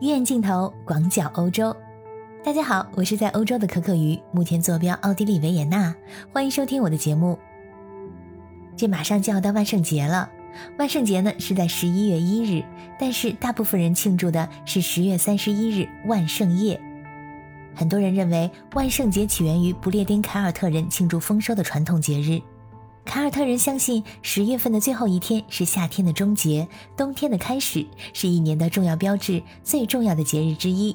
鱼眼镜头广角欧洲，大家好，我是在欧洲的可可鱼，目前坐标奥地利维也纳，欢迎收听我的节目。这马上就要到万圣节了，万圣节呢是在十一月一日，但是大部分人庆祝的是十月三十一日万圣夜。很多人认为万圣节起源于不列颠凯尔特人庆祝丰收的传统节日。凯尔特人相信十月份的最后一天是夏天的终结，冬天的开始，是一年的重要标志，最重要的节日之一。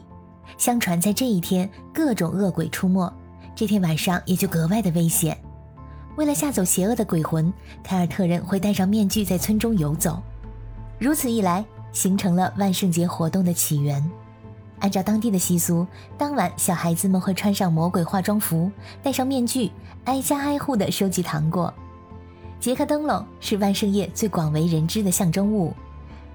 相传在这一天，各种恶鬼出没，这天晚上也就格外的危险。为了吓走邪恶的鬼魂，凯尔特人会戴上面具在村中游走。如此一来，形成了万圣节活动的起源。按照当地的习俗，当晚小孩子们会穿上魔鬼化妆服，戴上面具，挨家挨户地收集糖果。杰克灯笼是万圣夜最广为人知的象征物，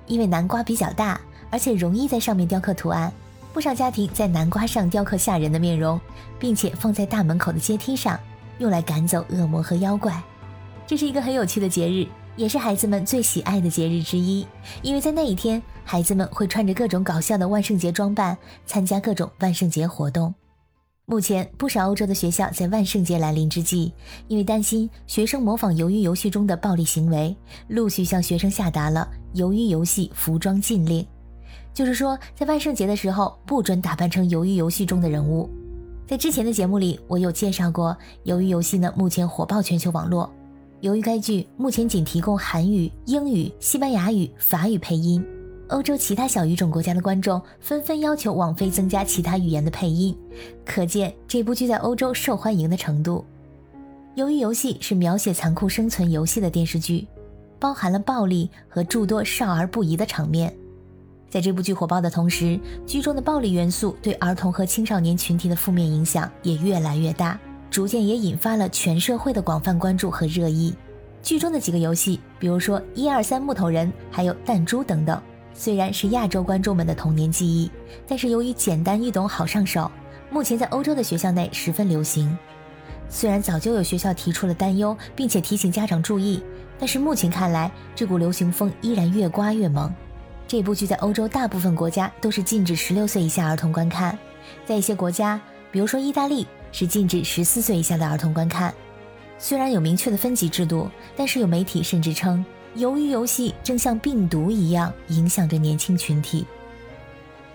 因为南瓜比较大，而且容易在上面雕刻图案。不少家庭在南瓜上雕刻吓人的面容，并且放在大门口的阶梯上，用来赶走恶魔和妖怪。这是一个很有趣的节日，也是孩子们最喜爱的节日之一。因为在那一天，孩子们会穿着各种搞笑的万圣节装扮，参加各种万圣节活动。目前，不少欧洲的学校在万圣节来临之际，因为担心学生模仿鱿鱼游戏中的暴力行为，陆续向学生下达了鱿鱼游戏服装禁令。就是说，在万圣节的时候，不准打扮成鱿鱼游戏中的人物。在之前的节目里，我有介绍过，鱿鱼游戏呢，目前火爆全球网络。由于该剧目前仅提供韩语、英语、西班牙语、法语配音。欧洲其他小语种国家的观众纷纷要求网飞增加其他语言的配音，可见这部剧在欧洲受欢迎的程度。由于游戏是描写残酷生存游戏的电视剧，包含了暴力和诸多少儿不宜的场面。在这部剧火爆的同时，剧中的暴力元素对儿童和青少年群体的负面影响也越来越大，逐渐也引发了全社会的广泛关注和热议。剧中的几个游戏，比如说一二三木头人，还有弹珠等等。虽然是亚洲观众们的童年记忆，但是由于简单易懂、好上手，目前在欧洲的学校内十分流行。虽然早就有学校提出了担忧，并且提醒家长注意，但是目前看来，这股流行风依然越刮越猛。这部剧在欧洲大部分国家都是禁止十六岁以下儿童观看，在一些国家，比如说意大利，是禁止十四岁以下的儿童观看。虽然有明确的分级制度，但是有媒体甚至称。由于游戏正像病毒一样影响着年轻群体。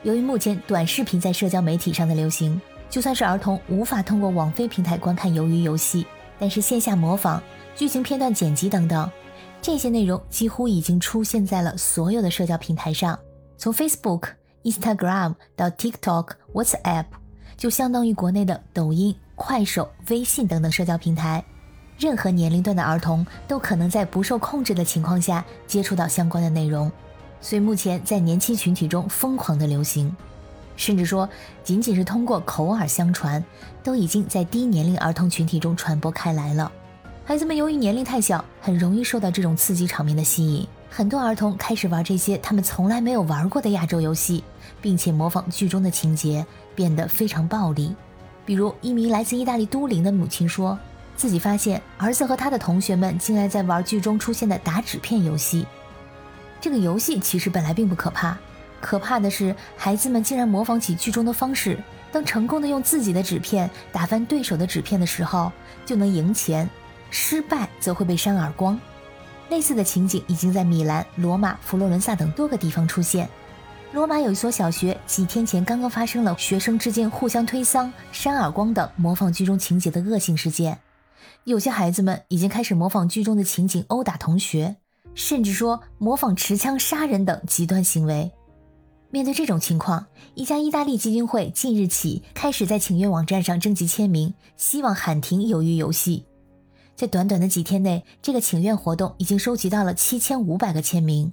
由于目前短视频在社交媒体上的流行，就算是儿童无法通过网飞平台观看鱿鱼游戏，但是线下模仿、剧情片段剪辑等等，这些内容几乎已经出现在了所有的社交平台上。从 Facebook、Instagram 到 TikTok、WhatsApp，就相当于国内的抖音、快手、微信等等社交平台。任何年龄段的儿童都可能在不受控制的情况下接触到相关的内容，所以目前在年轻群体中疯狂的流行，甚至说仅仅是通过口耳相传，都已经在低年龄儿童群体中传播开来了。孩子们由于年龄太小，很容易受到这种刺激场面的吸引，很多儿童开始玩这些他们从来没有玩过的亚洲游戏，并且模仿剧中的情节，变得非常暴力。比如一名来自意大利都灵的母亲说。自己发现儿子和他的同学们竟然在玩剧中出现的打纸片游戏。这个游戏其实本来并不可怕，可怕的是孩子们竟然模仿起剧中的方式，当成功的用自己的纸片打翻对手的纸片的时候，就能赢钱；失败则会被扇耳光。类似的情景已经在米兰、罗马、佛罗伦萨等多个地方出现。罗马有一所小学，几天前刚刚发生了学生之间互相推搡、扇耳光等模仿剧中情节的恶性事件。有些孩子们已经开始模仿剧中的情景殴打同学，甚至说模仿持枪杀人等极端行为。面对这种情况，一家意大利基金会近日起开始在请愿网站上征集签名，希望喊停鱿鱼游戏。在短短的几天内，这个请愿活动已经收集到了七千五百个签名。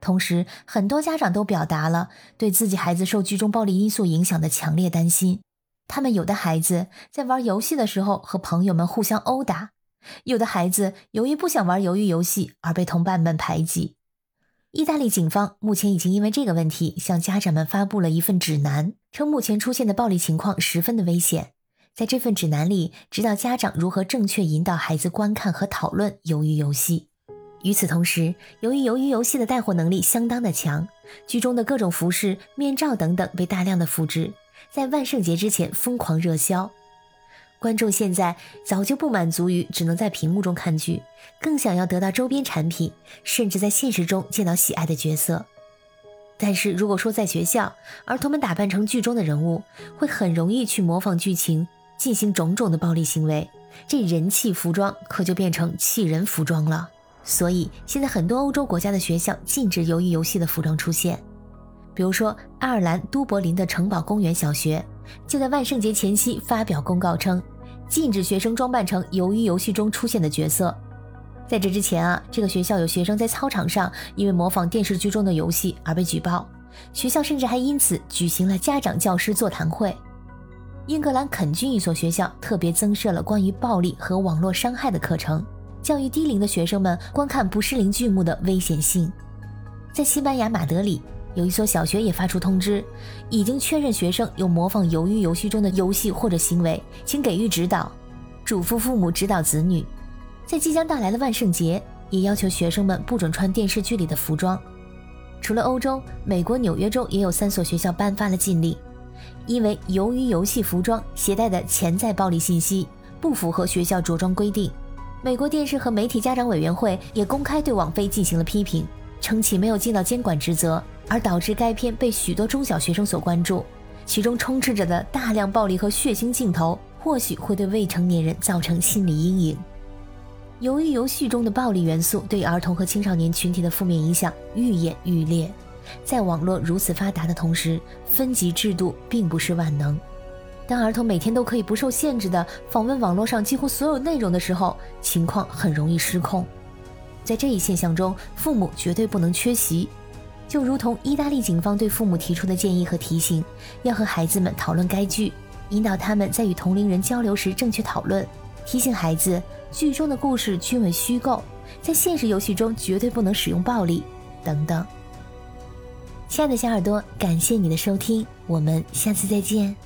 同时，很多家长都表达了对自己孩子受剧中暴力因素影响的强烈担心。他们有的孩子在玩游戏的时候和朋友们互相殴打，有的孩子由于不想玩鱿鱼游戏而被同伴们排挤。意大利警方目前已经因为这个问题向家长们发布了一份指南，称目前出现的暴力情况十分的危险。在这份指南里，指导家长如何正确引导孩子观看和讨论鱿鱼游戏。与此同时，由于鱿鱼游戏的带货能力相当的强，剧中的各种服饰、面罩等等被大量的复制，在万圣节之前疯狂热销。观众现在早就不满足于只能在屏幕中看剧，更想要得到周边产品，甚至在现实中见到喜爱的角色。但是如果说在学校，儿童们打扮成剧中的人物，会很容易去模仿剧情，进行种种的暴力行为，这人气服装可就变成气人服装了。所以现在很多欧洲国家的学校禁止鱿鱼游戏的服装出现，比如说爱尔兰都柏林的城堡公园小学，就在万圣节前夕发表公告称，禁止学生装扮成鱿鱼游戏中出现的角色。在这之前啊，这个学校有学生在操场上因为模仿电视剧中的游戏而被举报，学校甚至还因此举行了家长教师座谈会。英格兰肯郡一所学校特别增设了关于暴力和网络伤害的课程，教育低龄的学生们观看不适龄剧目的危险性。在西班牙马德里，有一所小学也发出通知，已经确认学生有模仿鱿鱼游戏中的游戏或者行为，请给予指导，嘱咐父母指导子女。在即将到来的万圣节，也要求学生们不准穿电视剧里的服装。除了欧洲，美国纽约州也有三所学校颁发了禁令，因为鱿鱼游戏服装携带的潜在暴力信息不符合学校着装规定。美国电视和媒体家长委员会也公开对网飞进行了批评，称其没有尽到监管职责，而导致该片被许多中小学生所关注，其中充斥着的大量暴力和血腥镜头，或许会对未成年人造成心理阴影。由于游戏中的暴力元素对儿童和青少年群体的负面影响愈演愈烈，在网络如此发达的同时，分级制度并不是万能。当儿童每天都可以不受限制地访问网络上几乎所有内容的时候，情况很容易失控。在这一现象中，父母绝对不能缺席。就如同意大利警方对父母提出的建议和提醒，要和孩子们讨论该剧，引导他们在与同龄人交流时正确讨论。提醒孩子，剧中的故事均为虚构，在现实游戏中绝对不能使用暴力，等等。亲爱的小耳朵，感谢你的收听，我们下次再见。